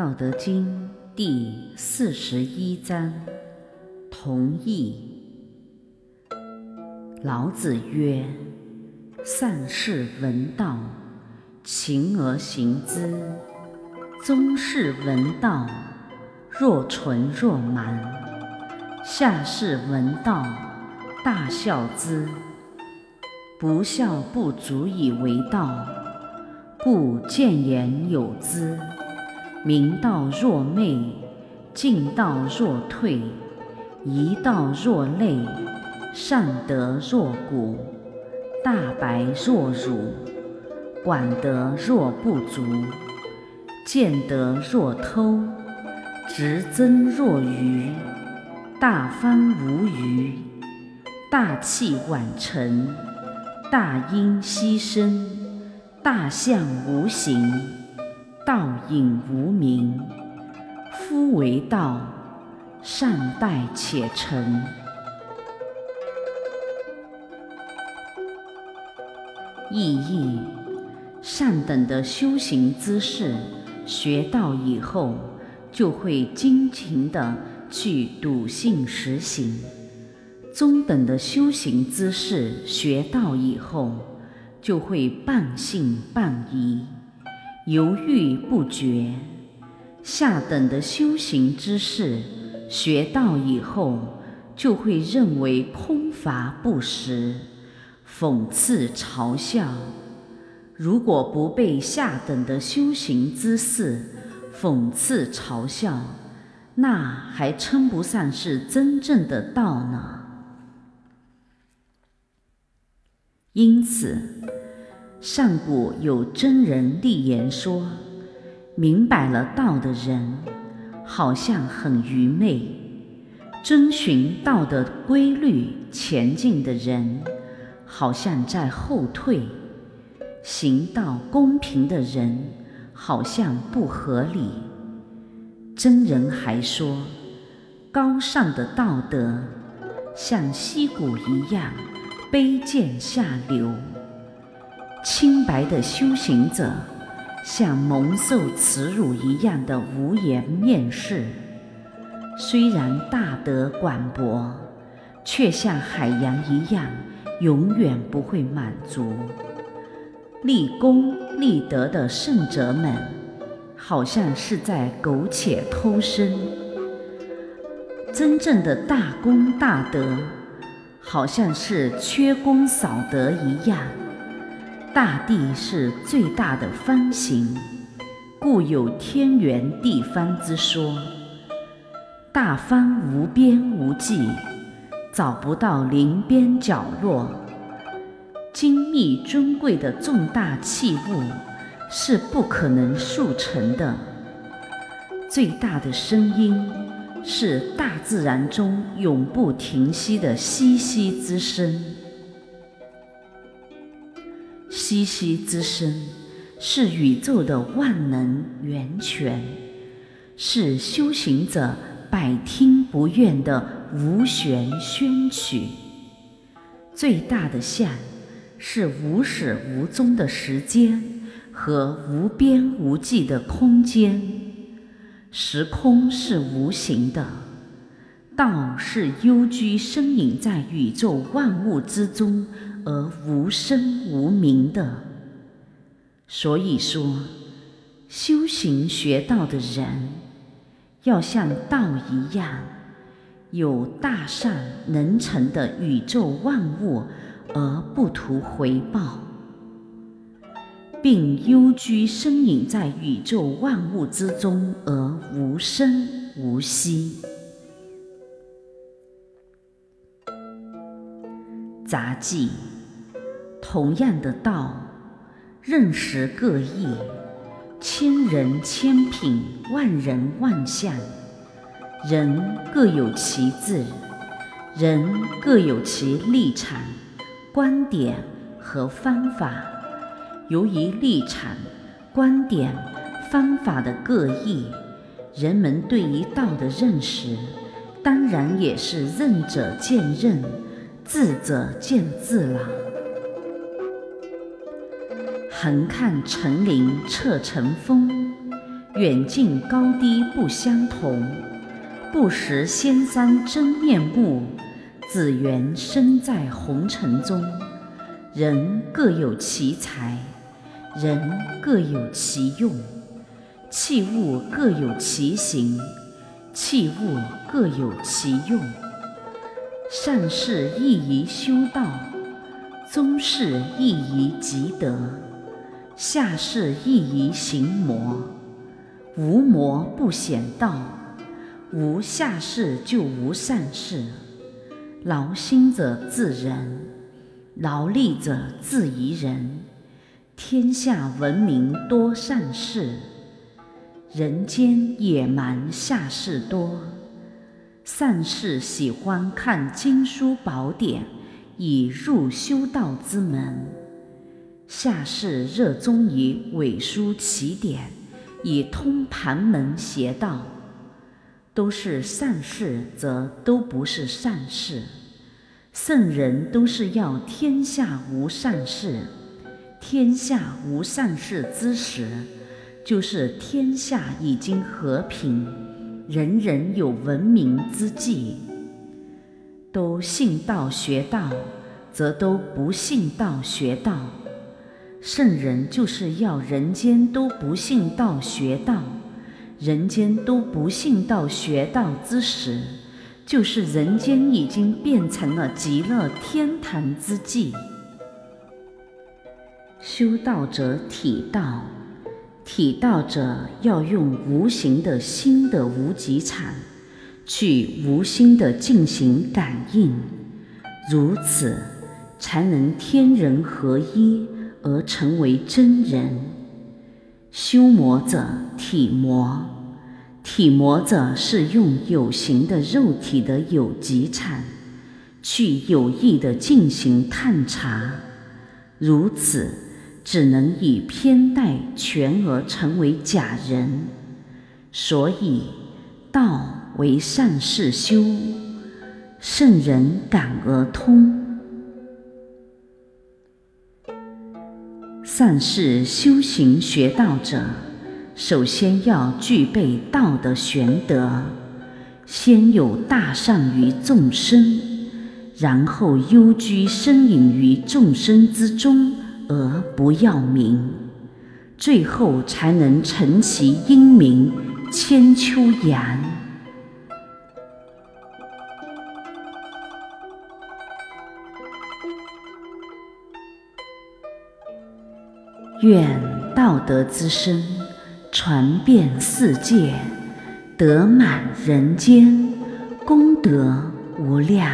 道德经》第四十一章：同义。老子曰：“善士闻道，勤而行之；宗士闻道，若存若蛮；下士闻道，大笑之。不孝不足以为道，故谏言有之。明道若昧，进道若退，一道若累，善德若谷，大白若辱，管德若不足，见德若偷，执增若愚，大方无余，大器晚成，大音希声，大象无形。道隐无名，夫为道，善待且成。意义：上等的修行姿势，学到以后，就会精勤的去笃信实行；中等的修行姿势，学到以后，就会半信半疑。犹豫不决，下等的修行之事，学到以后就会认为空乏不实，讽刺嘲笑。如果不被下等的修行之事讽刺嘲笑，那还称不上是真正的道呢。因此。上古有真人立言说：“明白了道的人，好像很愚昧；遵循道的规律前进的人，好像在后退；行道公平的人，好像不合理。”真人还说：“高尚的道德，像溪谷一样卑贱下流。”清白的修行者，像蒙受耻辱一样的无颜面世；虽然大德广博，却像海洋一样，永远不会满足。立功立德的圣者们，好像是在苟且偷生；真正的大功大德，好像是缺功少德一样。大地是最大的方形，故有天圆地方之说。大方无边无际，找不到临边角落。精密尊贵的重大器物是不可能速成的。最大的声音是大自然中永不停息的淅淅之声。淅淅之声是宇宙的万能源泉，是修行者百听不厌的无弦宣曲。最大的相是无始无终的时间和无边无际的空间。时空是无形的，道是幽居身隐在宇宙万物之中。而无声无名的，所以说，修行学道的人，要像道一样，有大善能成的宇宙万物，而不图回报，并幽居身隐在宇宙万物之中，而无声无息。杂技。同样的道，认识各异，千人千品，万人万相。人各有其志，人各有其立场、观点和方法。由于立场、观点、方法的各异，人们对于道的认识，当然也是仁者见仁，智者见智了。横看成岭侧成峰，远近高低不相同，不识仙山真面目。只缘身在红尘中，人各有其才，人各有其用，器物各有其形，器物各有其用。善事易于修道，宗事易于积德，下士易于行魔。无魔不显道，无下士就无善事。劳心者自人，劳力者自宜人。天下闻名多善事，人间野蛮下士多。善士喜欢看经书宝典，以入修道之门；下士热衷于伪书奇典，以通盘门邪道。都是善事，则都不是善事。圣人都是要天下无善事，天下无善事之时，就是天下已经和平，人人有文明之际。都信道学道，则都不信道学道。圣人就是要人间都不信道学道。人间都不信道学道之时，就是人间已经变成了极乐天堂之际。修道者体道，体道者要用无形的心的无极产，去无心的进行感应，如此才能天人合一而成为真人。修魔者体魔，体魔者是用有形的肉体的有极产，去有意的进行探查，如此只能以偏待全而成为假人。所以道为善事修，圣人感而通。善事修行学道者，首先要具备道的玄德，先有大善于众生，然后幽居身隐于众生之中而不要名，最后才能成其英名千秋扬。愿道德之声传遍世界，德满人间，功德无量。